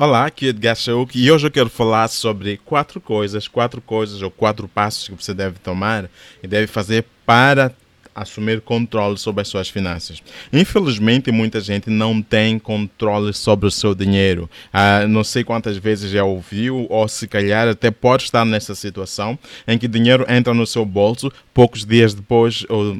Olá, aqui é Edgar Chauk e hoje eu quero falar sobre quatro coisas, quatro coisas ou quatro passos que você deve tomar e deve fazer para assumir controle sobre as suas finanças. Infelizmente, muita gente não tem controle sobre o seu dinheiro. Ah, não sei quantas vezes já ouviu, ou se calhar até pode estar nessa situação em que dinheiro entra no seu bolso, poucos dias depois, ou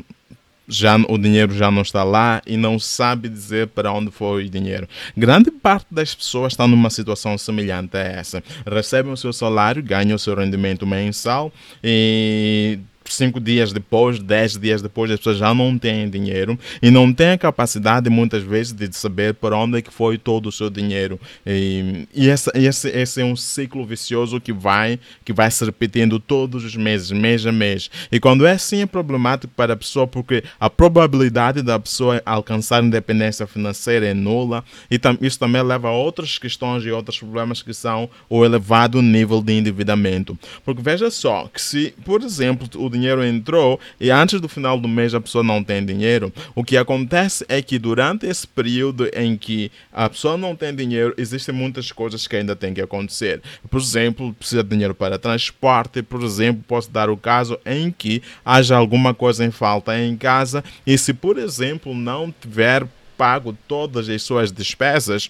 já o dinheiro já não está lá e não sabe dizer para onde foi o dinheiro. Grande parte das pessoas está numa situação semelhante a essa. Recebem o seu salário, ganham o seu rendimento mensal e cinco dias depois, dez dias depois, as pessoas já não têm dinheiro e não têm a capacidade, muitas vezes, de saber para onde é que foi todo o seu dinheiro. E, e esse, esse, esse é um ciclo vicioso que vai, que vai se repetindo todos os meses, mês a mês. E quando é assim, é problemático para a pessoa, porque a probabilidade da pessoa alcançar independência financeira é nula e tam, isso também leva a outras questões e outros problemas que são o elevado nível de endividamento. Porque veja só, que se, por exemplo, o dinheiro entrou e antes do final do mês a pessoa não tem dinheiro, o que acontece é que durante esse período em que a pessoa não tem dinheiro, existem muitas coisas que ainda têm que acontecer. Por exemplo, precisa de dinheiro para transporte, por exemplo, posso dar o caso em que haja alguma coisa em falta em casa e se, por exemplo, não tiver pago todas as suas despesas,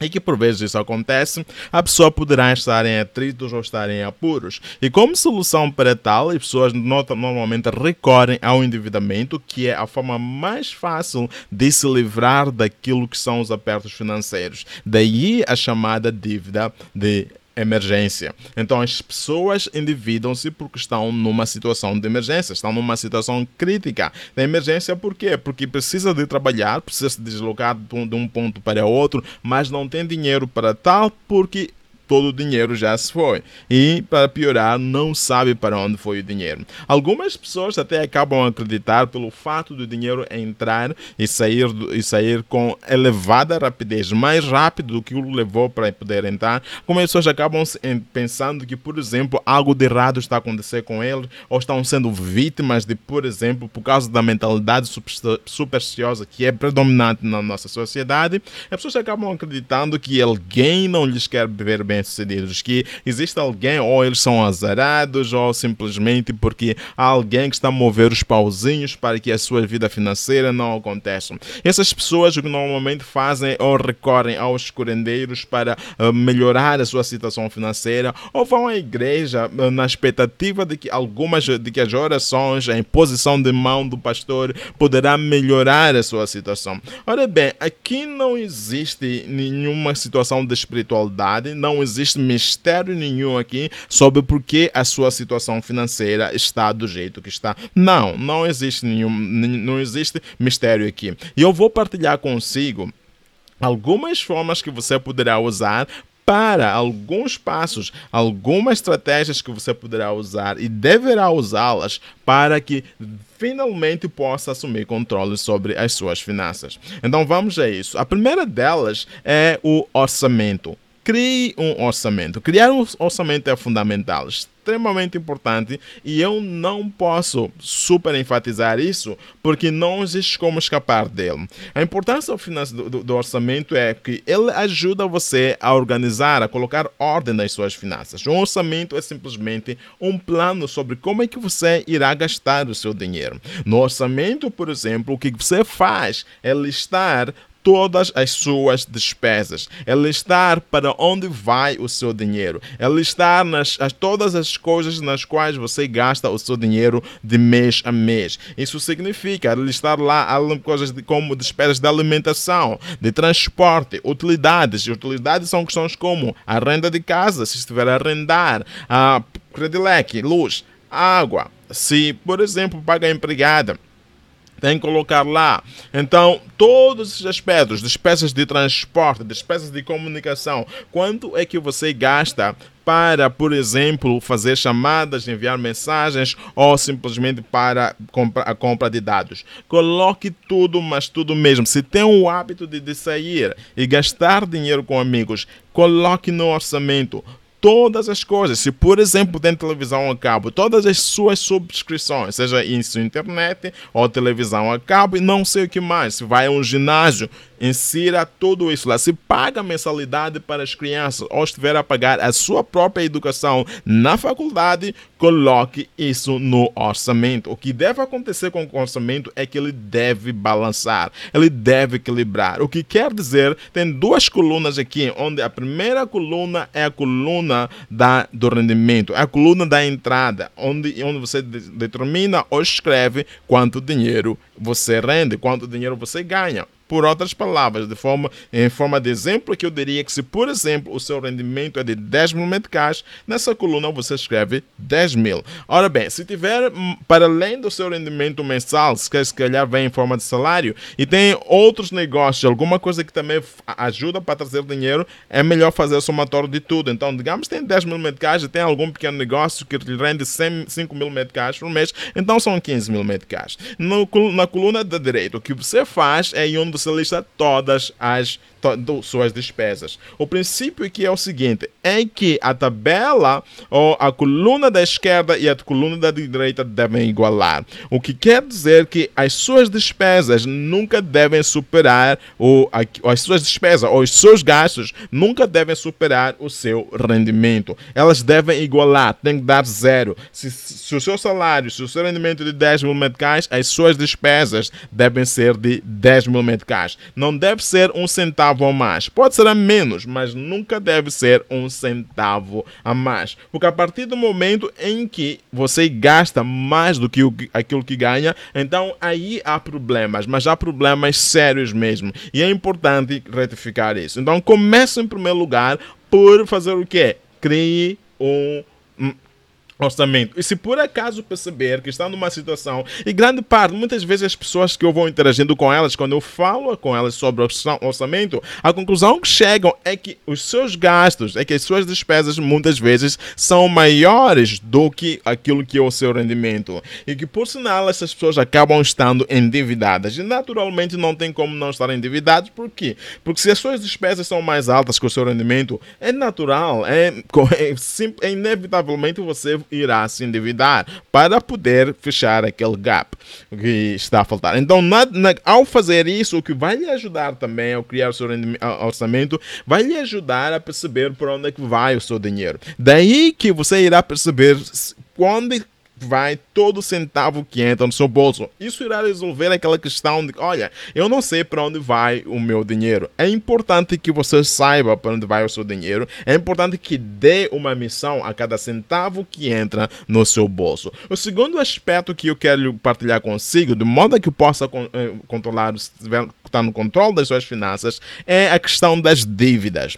e que por vezes isso acontece, a pessoa poderá estar em atritos ou estar em apuros. E como solução para tal, as pessoas normalmente recorrem ao endividamento, que é a forma mais fácil de se livrar daquilo que são os apertos financeiros. Daí a chamada dívida de emergência. Então as pessoas endividam-se porque estão numa situação de emergência, estão numa situação crítica da emergência. Por quê? Porque precisa de trabalhar, precisa se deslocar de um ponto para outro, mas não tem dinheiro para tal porque todo o dinheiro já se foi. E, para piorar, não sabe para onde foi o dinheiro. Algumas pessoas até acabam a acreditar pelo fato do dinheiro entrar e sair, e sair com elevada rapidez, mais rápido do que o levou para poder entrar. Algumas pessoas acabam pensando que, por exemplo, algo de errado está a acontecer com eles, ou estão sendo vítimas de, por exemplo, por causa da mentalidade supersticiosa que é predominante na nossa sociedade, as pessoas acabam acreditando que alguém não lhes quer ver bem bem-sucedidos, que existe alguém, ou eles são azarados, ou simplesmente porque há alguém que está a mover os pauzinhos para que a sua vida financeira não aconteça. Essas pessoas o que normalmente fazem ou recorrem aos curandeiros para uh, melhorar a sua situação financeira, ou vão à igreja uh, na expectativa de que algumas de que as orações, a imposição de mão do pastor poderá melhorar a sua situação. Ora bem, aqui não existe nenhuma situação de espiritualidade, não existe existe mistério nenhum aqui sobre por que a sua situação financeira está do jeito que está. Não, não existe nenhum, não existe mistério aqui. E eu vou partilhar consigo algumas formas que você poderá usar para alguns passos, algumas estratégias que você poderá usar e deverá usá-las para que finalmente possa assumir controle sobre as suas finanças. Então vamos a isso. A primeira delas é o orçamento. Crie um orçamento. Criar um orçamento é fundamental, extremamente importante e eu não posso super enfatizar isso porque não existe como escapar dele. A importância do, do, do orçamento é que ele ajuda você a organizar, a colocar ordem nas suas finanças. Um orçamento é simplesmente um plano sobre como é que você irá gastar o seu dinheiro. No orçamento, por exemplo, o que você faz é listar todas as suas despesas, é listar para onde vai o seu dinheiro, é listar nas, as, todas as coisas nas quais você gasta o seu dinheiro de mês a mês. Isso significa listar lá coisas de, como despesas de alimentação, de transporte, utilidades. E utilidades são questões como a renda de casa, se estiver a arrendar, a credileque, luz, água. Se, por exemplo, paga empregada, tem que colocar lá. Então, todos esses aspectos, despesas de transporte, despesas de comunicação, quanto é que você gasta para, por exemplo, fazer chamadas, enviar mensagens ou simplesmente para a compra de dados. Coloque tudo, mas tudo mesmo. Se tem o hábito de, de sair e gastar dinheiro com amigos, coloque no orçamento todas as coisas. Se, por exemplo, tem televisão a cabo, todas as suas subscrições, seja isso internet ou televisão a cabo e não sei o que mais. Se vai a um ginásio, insira tudo isso lá. Se paga mensalidade para as crianças ou estiver a pagar a sua própria educação na faculdade, coloque isso no orçamento. O que deve acontecer com o orçamento é que ele deve balançar, ele deve equilibrar. O que quer dizer, tem duas colunas aqui, onde a primeira coluna é a coluna da, do rendimento, é a coluna da entrada, onde, onde você determina ou escreve quanto dinheiro você rende, quanto dinheiro você ganha. Por outras palavras, de forma, em forma de exemplo, que eu diria que se, por exemplo, o seu rendimento é de 10 mil meticais, nessa coluna você escreve 10 mil. Ora bem, se tiver, hum, para além do seu rendimento mensal, se calhar vem em forma de salário, e tem outros negócios, alguma coisa que também ajuda para trazer dinheiro, é melhor fazer o somatório de tudo. Então, digamos que tem 10 mil meticais e tem algum pequeno negócio que lhe rende 100, 5 mil meticais por mês, então são 15 mil meticais. No, na coluna da direita, o que você faz é onde você lista todas as suas despesas. O princípio aqui é o seguinte: é que a tabela ou a coluna da esquerda e a coluna da direita devem igualar. O que quer dizer que as suas despesas nunca devem superar o, as suas despesas ou os seus gastos nunca devem superar o seu rendimento. Elas devem igualar, tem que dar zero. Se, se o seu salário, se o seu rendimento é de 10 mil meticais, as suas despesas devem ser de 10 mil meticais. Não deve ser um centavo centavo a mais. Pode ser a menos, mas nunca deve ser um centavo a mais. Porque a partir do momento em que você gasta mais do que aquilo que ganha, então aí há problemas, mas há problemas sérios mesmo. E é importante retificar isso. Então comece em primeiro lugar por fazer o quê? Crie um orçamento. E se por acaso perceber que está numa situação, e grande parte, muitas vezes as pessoas que eu vou interagindo com elas, quando eu falo com elas sobre orçamento, a conclusão que chegam é que os seus gastos, é que as suas despesas muitas vezes são maiores do que aquilo que é o seu rendimento. E que por sinal essas pessoas acabam estando endividadas. E naturalmente não tem como não estar endividados, por quê? Porque se as suas despesas são mais altas que o seu rendimento, é natural, é, é, é inevitavelmente você irá se endividar para poder fechar aquele gap que está a faltar. Então, na, na, ao fazer isso, o que vai lhe ajudar também ao criar o seu orçamento, vai lhe ajudar a perceber por onde é que vai o seu dinheiro. Daí que você irá perceber quando vai todo centavo que entra no seu bolso. Isso irá resolver aquela questão de, olha, eu não sei para onde vai o meu dinheiro. É importante que você saiba para onde vai o seu dinheiro. É importante que dê uma missão a cada centavo que entra no seu bolso. O segundo aspecto que eu quero partilhar consigo, de modo que possa eh, controlar, estar no controle das suas finanças, é a questão das dívidas.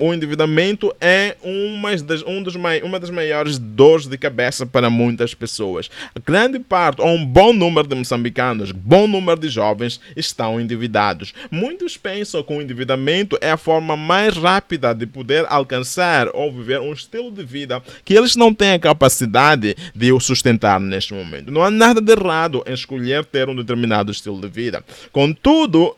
O endividamento é uma das, um dos, uma das maiores dores de cabeça para muitas pessoas. A grande parte, ou um bom número de moçambicanos, bom número de jovens estão endividados. Muitos pensam que o endividamento é a forma mais rápida de poder alcançar ou viver um estilo de vida que eles não têm a capacidade de o sustentar neste momento. Não há nada de errado em escolher ter um determinado estilo de vida. Contudo,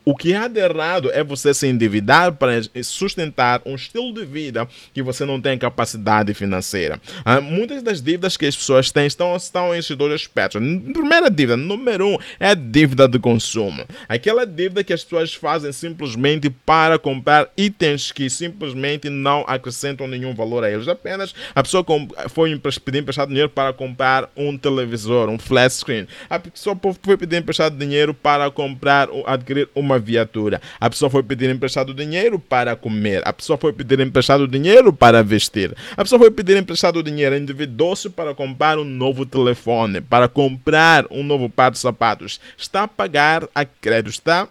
o que de errado é você se endividar para sustentar um estilo de vida que você não tem capacidade financeira. Há muitas das dívidas que as pessoas têm estão, estão esses dois aspectos. Primeira dívida, número um, é a dívida de consumo. Aquela dívida que as pessoas fazem simplesmente para comprar itens que simplesmente não acrescentam nenhum valor a eles. Apenas a pessoa foi pedir emprestado dinheiro para comprar um televisor, um flat screen. A pessoa foi pedir emprestado dinheiro para comprar, adquirir uma viatura. A pessoa foi pedir emprestado dinheiro para comer. A pessoa foi pedir emprestado dinheiro para vestir. A pessoa foi pedir emprestado dinheiro, endividou-se para comprar um novo telefone, para comprar um novo par de sapatos, está a pagar a crédito, está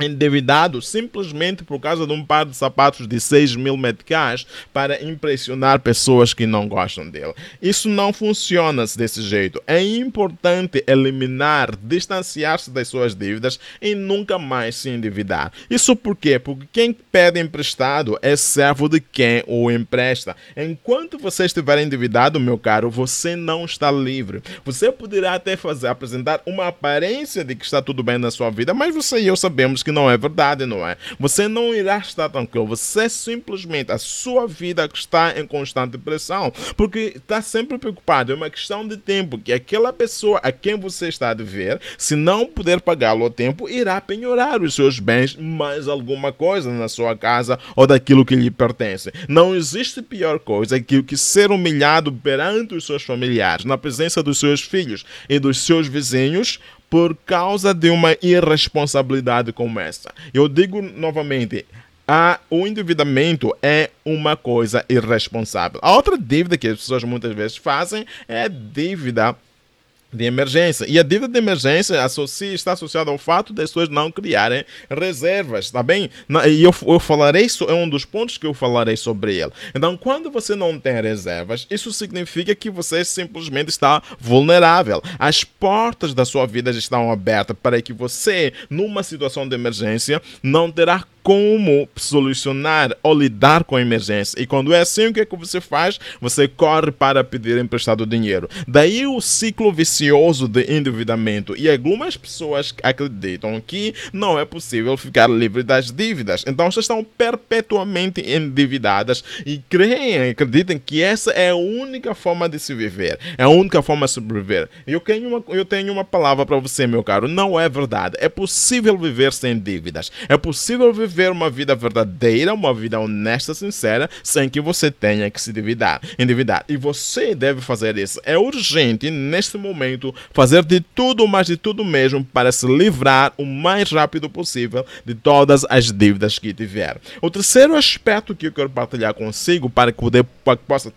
endividado simplesmente por causa de um par de sapatos de 6 mil meticais para impressionar pessoas que não gostam dele. Isso não funciona desse jeito. É importante eliminar, distanciar-se das suas dívidas e nunca mais se endividar. Isso por quê? Porque quem pede emprestado é servo de quem o empresta. Enquanto você estiver endividado, meu caro, você não está livre. Você poderá até fazer apresentar uma aparência de que está tudo bem na sua vida, mas você e eu sabemos que que não é verdade, não é? Você não irá estar tranquilo. Você simplesmente, a sua vida está em constante pressão, porque está sempre preocupado. É uma questão de tempo que aquela pessoa a quem você está a dever, se não puder pagá-lo ao tempo, irá penhorar os seus bens, mais alguma coisa na sua casa ou daquilo que lhe pertence. Não existe pior coisa que o que ser humilhado perante os seus familiares, na presença dos seus filhos e dos seus vizinhos, por causa de uma irresponsabilidade como essa. Eu digo novamente, o endividamento é uma coisa irresponsável. A outra dívida que as pessoas muitas vezes fazem é dívida de emergência. E a dívida de emergência associa, está associada ao fato das pessoas não criarem reservas, está bem? E eu, eu falarei, é um dos pontos que eu falarei sobre ele. Então, quando você não tem reservas, isso significa que você simplesmente está vulnerável. As portas da sua vida estão abertas para que você, numa situação de emergência, não terá como solucionar ou lidar com a emergência. E quando é assim, o que é que você faz? Você corre para pedir emprestado dinheiro. Daí o ciclo vicioso de endividamento. E algumas pessoas acreditam que não é possível ficar livre das dívidas. Então vocês estão perpetuamente endividadas e creem, acreditam que essa é a única forma de se viver. É a única forma de sobreviver. Eu tenho uma, eu tenho uma palavra para você, meu caro. Não é verdade. É possível viver sem dívidas. É possível viver viver uma vida verdadeira, uma vida honesta, sincera, sem que você tenha que se endividar. endividar. E você deve fazer isso. É urgente, neste momento, fazer de tudo, mas de tudo mesmo, para se livrar o mais rápido possível de todas as dívidas que tiver. O terceiro aspecto que eu quero partilhar consigo, para que você possa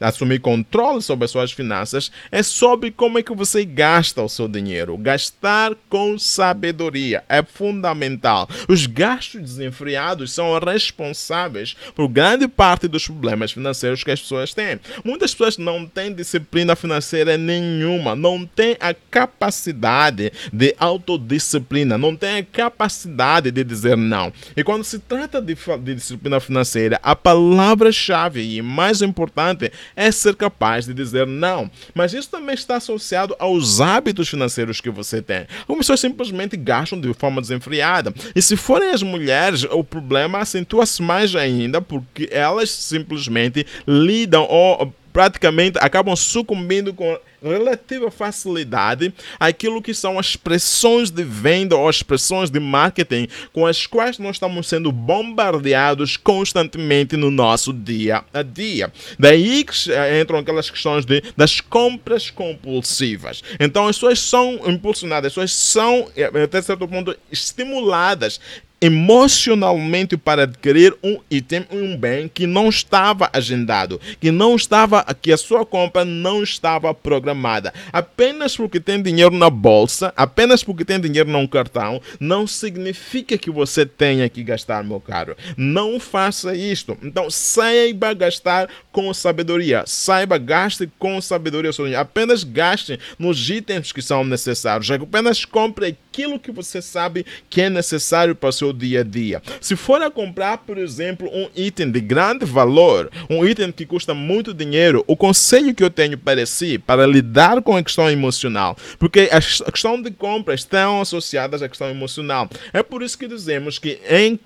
assumir controle sobre as suas finanças, é sobre como é que você gasta o seu dinheiro. Gastar com sabedoria é fundamental. Os gastos gastos desenfreados são responsáveis por grande parte dos problemas financeiros que as pessoas têm. Muitas pessoas não têm disciplina financeira nenhuma, não têm a capacidade de autodisciplina, não têm a capacidade de dizer não. E quando se trata de, de disciplina financeira, a palavra-chave e mais importante é ser capaz de dizer não. Mas isso também está associado aos hábitos financeiros que você tem. Algumas pessoas simplesmente gastam de forma desenfreada. E se forem as mulheres mulheres, o problema acentua-se mais ainda porque elas simplesmente lidam ou praticamente acabam sucumbindo com relativa facilidade aquilo que são as expressões de venda ou as expressões de marketing com as quais nós estamos sendo bombardeados constantemente no nosso dia a dia. Daí que eh, entram aquelas questões de, das compras compulsivas. Então as pessoas são impulsionadas, as pessoas são, eh, até certo ponto, estimuladas emocionalmente para adquirir um item, um bem que não estava agendado, que não estava, que a sua compra não estava programada. Apenas porque tem dinheiro na bolsa, apenas porque tem dinheiro num cartão, não significa que você tenha que gastar, meu caro. Não faça isto. Então, saiba gastar com sabedoria. Saiba, gaste com sabedoria. Apenas gaste nos itens que são necessários. Apenas compre aquilo que você sabe que é necessário para o seu dia a dia. Se for a comprar, por exemplo, um item de grande valor, um item que custa muito dinheiro, o conselho que eu tenho para si, para lidar com a questão emocional, porque a questão de compra estão associadas à questão emocional. É por isso que dizemos que em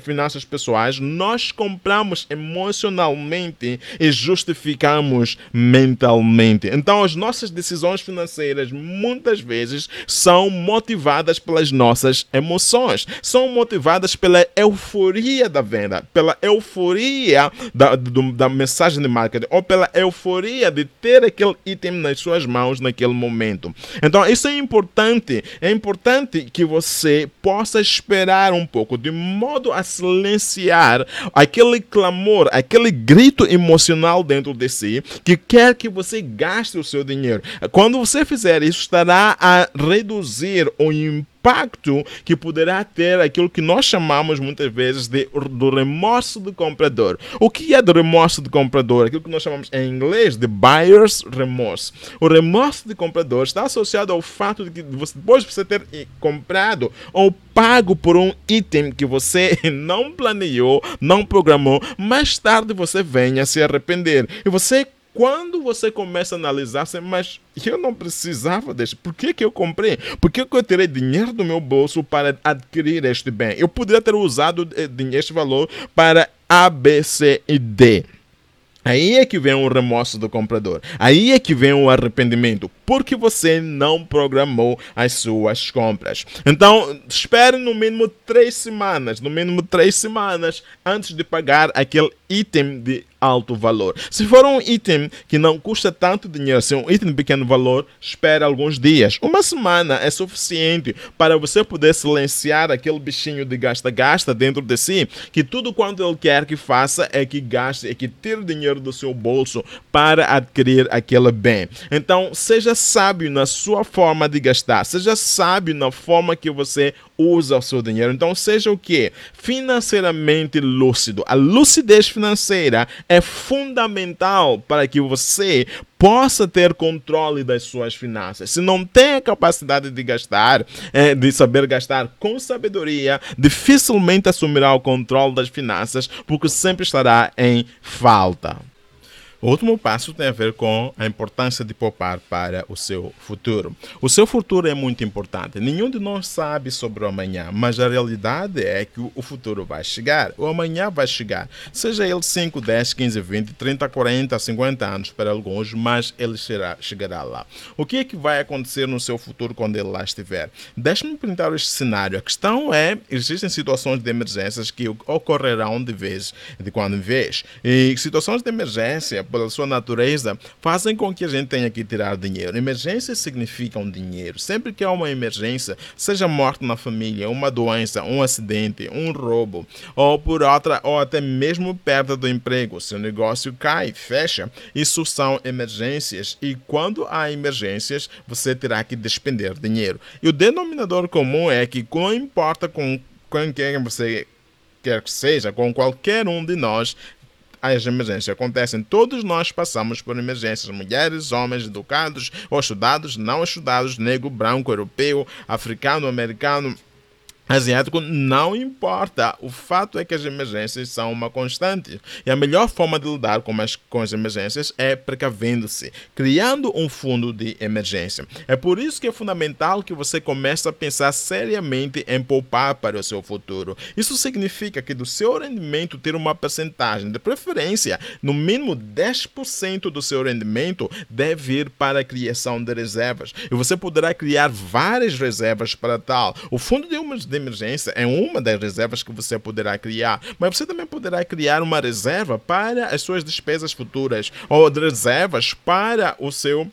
finanças pessoais nós compramos emocionalmente e justificamos mentalmente. Então as nossas decisões financeiras muitas vezes são motivadas motivadas pelas nossas emoções, são motivadas pela euforia da venda, pela euforia da, do, da mensagem de marketing ou pela euforia de ter aquele item nas suas mãos naquele momento. Então, isso é importante. É importante que você possa esperar um pouco, de modo a silenciar aquele clamor, aquele grito emocional dentro de si que quer que você gaste o seu dinheiro. Quando você fizer isso, estará a reduzir o impacto que poderá ter aquilo que nós chamamos muitas vezes de, do remorso do comprador. O que é do remorso do comprador? Aquilo que nós chamamos em inglês de buyer's remorse. O remorso do comprador está associado ao fato de que você, depois de você ter comprado ou pago por um item que você não planeou, não programou, mais tarde você venha se arrepender. E você quando você começa a analisar, você, mas eu não precisava deste. Por que, que eu comprei? Por que, que eu tirei dinheiro do meu bolso para adquirir este bem? Eu poderia ter usado eh, este valor para A, B, C e D. Aí é que vem o remorso do comprador. Aí é que vem o arrependimento, porque você não programou as suas compras. Então, espere no mínimo três semanas, no mínimo três semanas antes de pagar aquele item de alto valor. Se for um item que não custa tanto dinheiro, se é um item de pequeno valor, espere alguns dias. Uma semana é suficiente para você poder silenciar aquele bichinho de gasta-gasta dentro de si, que tudo quanto ele quer que faça é que gaste, é que tire dinheiro do seu bolso para adquirir aquele bem. Então, seja sábio na sua forma de gastar, seja sábio na forma que você usa o seu dinheiro. Então, seja o que? Financeiramente lúcido. A lucidez financeira é fundamental para que você possa ter controle das suas finanças. Se não tem a capacidade de gastar, é, de saber gastar com sabedoria, dificilmente assumirá o controle das finanças, porque sempre estará em falta. O último passo tem a ver com a importância de poupar para o seu futuro. O seu futuro é muito importante. Nenhum de nós sabe sobre o amanhã, mas a realidade é que o futuro vai chegar. O amanhã vai chegar. Seja ele 5, 10, 15, 20, 30, 40, 50 anos para alguns, mas ele será, chegará lá. O que é que vai acontecer no seu futuro quando ele lá estiver? Deixe-me pintar este cenário. A questão é, existem situações de emergências que ocorrerão de vez, de quando em vez. E situações de emergência pela sua natureza, fazem com que a gente tenha que tirar dinheiro. Emergências significam dinheiro. Sempre que há uma emergência, seja morte na família, uma doença, um acidente, um roubo, ou por outra, ou até mesmo perda do emprego, seu negócio cai, fecha, isso são emergências. E quando há emergências, você terá que despender dinheiro. E o denominador comum é que não importa com quem você quer que seja, com qualquer um de nós, as emergências acontecem. Todos nós passamos por emergências. Mulheres, homens, educados ou estudados, não estudados, negro, branco, europeu, africano, americano asiático não importa. O fato é que as emergências são uma constante. E a melhor forma de lidar com as, com as emergências é precavendo-se, criando um fundo de emergência. É por isso que é fundamental que você comece a pensar seriamente em poupar para o seu futuro. Isso significa que do seu rendimento ter uma percentagem, de preferência, no mínimo 10% do seu rendimento deve ir para a criação de reservas. E você poderá criar várias reservas para tal. O fundo de de emergência é uma das reservas que você poderá criar, mas você também poderá criar uma reserva para as suas despesas futuras ou reservas para o seu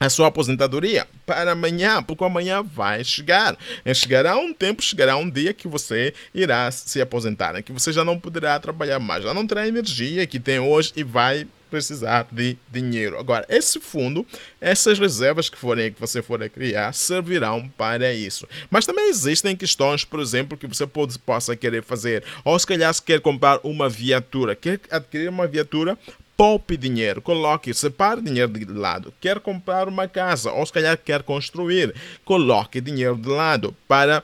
a sua aposentadoria para amanhã, porque amanhã vai chegar. Chegará um tempo, chegará um dia que você irá se aposentar, né? que você já não poderá trabalhar mais, já não terá energia que tem hoje e vai precisar de dinheiro. Agora, esse fundo, essas reservas que forem que você for criar, servirão para isso. Mas também existem questões, por exemplo, que você pode, possa querer fazer. Ou se calhar se quer comprar uma viatura, quer adquirir uma viatura, poupe dinheiro, coloque, separe dinheiro de lado. Quer comprar uma casa ou se calhar quer construir, coloque dinheiro de lado para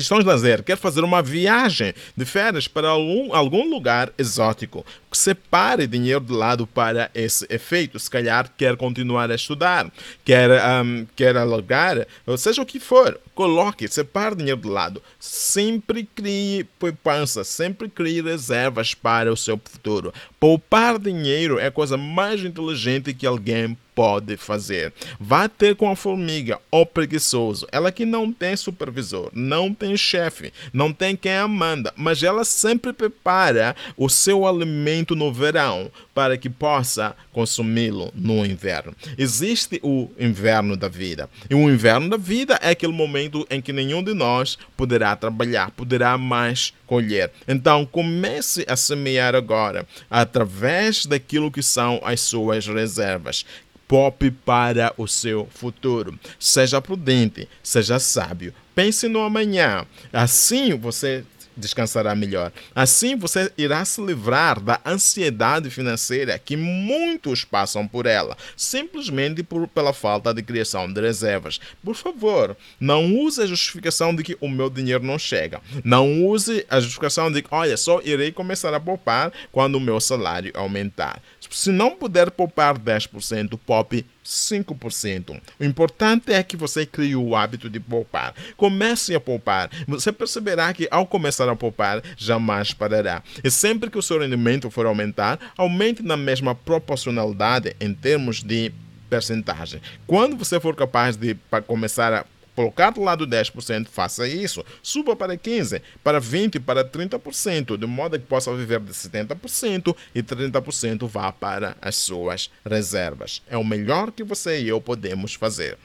questões de lazer, quer fazer uma viagem de férias para algum, algum lugar exótico, separe dinheiro de lado para esse efeito. Se calhar quer continuar a estudar, quer, um, quer alugar, ou seja o que for, coloque, separe dinheiro de lado. Sempre crie poupança, sempre crie reservas para o seu futuro. Poupar dinheiro é a coisa mais inteligente que alguém pode fazer. Vá ter com a formiga ou preguiçoso. Ela que não tem supervisor, não tem chefe, não tem quem a manda, mas ela sempre prepara o seu alimento no verão para que possa consumi-lo no inverno. Existe o inverno da vida. E o inverno da vida é aquele momento em que nenhum de nós poderá trabalhar, poderá mais colher. Então comece a semear agora através daquilo que são as suas reservas poupe para o seu futuro. Seja prudente, seja sábio. Pense no amanhã. Assim você descansará melhor. Assim você irá se livrar da ansiedade financeira que muitos passam por ela, simplesmente por, pela falta de criação de reservas. Por favor, não use a justificação de que o meu dinheiro não chega. Não use a justificação de que, olha, só irei começar a poupar quando o meu salário aumentar. Se não puder poupar 10%, poupe 5%. O importante é que você crie o hábito de poupar. Comece a poupar. Você perceberá que ao começar a poupar, jamais parará. E sempre que o seu rendimento for aumentar, aumente na mesma proporcionalidade em termos de percentagem. Quando você for capaz de começar a colocar do lado 10%, faça isso. Suba para 15%, para 20%, para 30%, de modo que possa viver de 70% e 30% vá para as suas reservas. É o melhor que você e eu podemos fazer.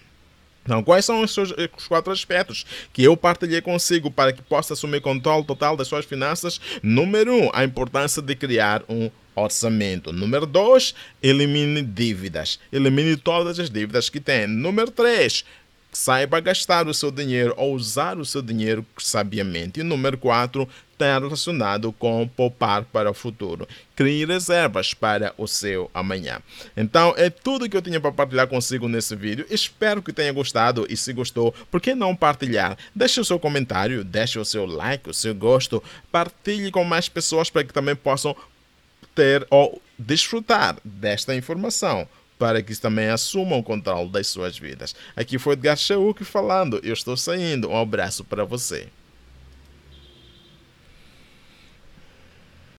Então, quais são os, seus, os quatro aspectos que eu partilhei consigo para que possa assumir controle total das suas finanças? Número um, a importância de criar um orçamento. Número dois, elimine dívidas. Elimine todas as dívidas que tem. Número três, Saiba gastar o seu dinheiro ou usar o seu dinheiro sabiamente. E número 4 está relacionado com poupar para o futuro. Crie reservas para o seu amanhã. Então, é tudo que eu tinha para partilhar consigo nesse vídeo. Espero que tenha gostado e se gostou, por que não partilhar? Deixe o seu comentário, deixe o seu like, o seu gosto. Partilhe com mais pessoas para que também possam ter ou desfrutar desta informação para que também assumam o controle das suas vidas. Aqui foi Edgar Chauk falando. Eu estou saindo. Um abraço para você.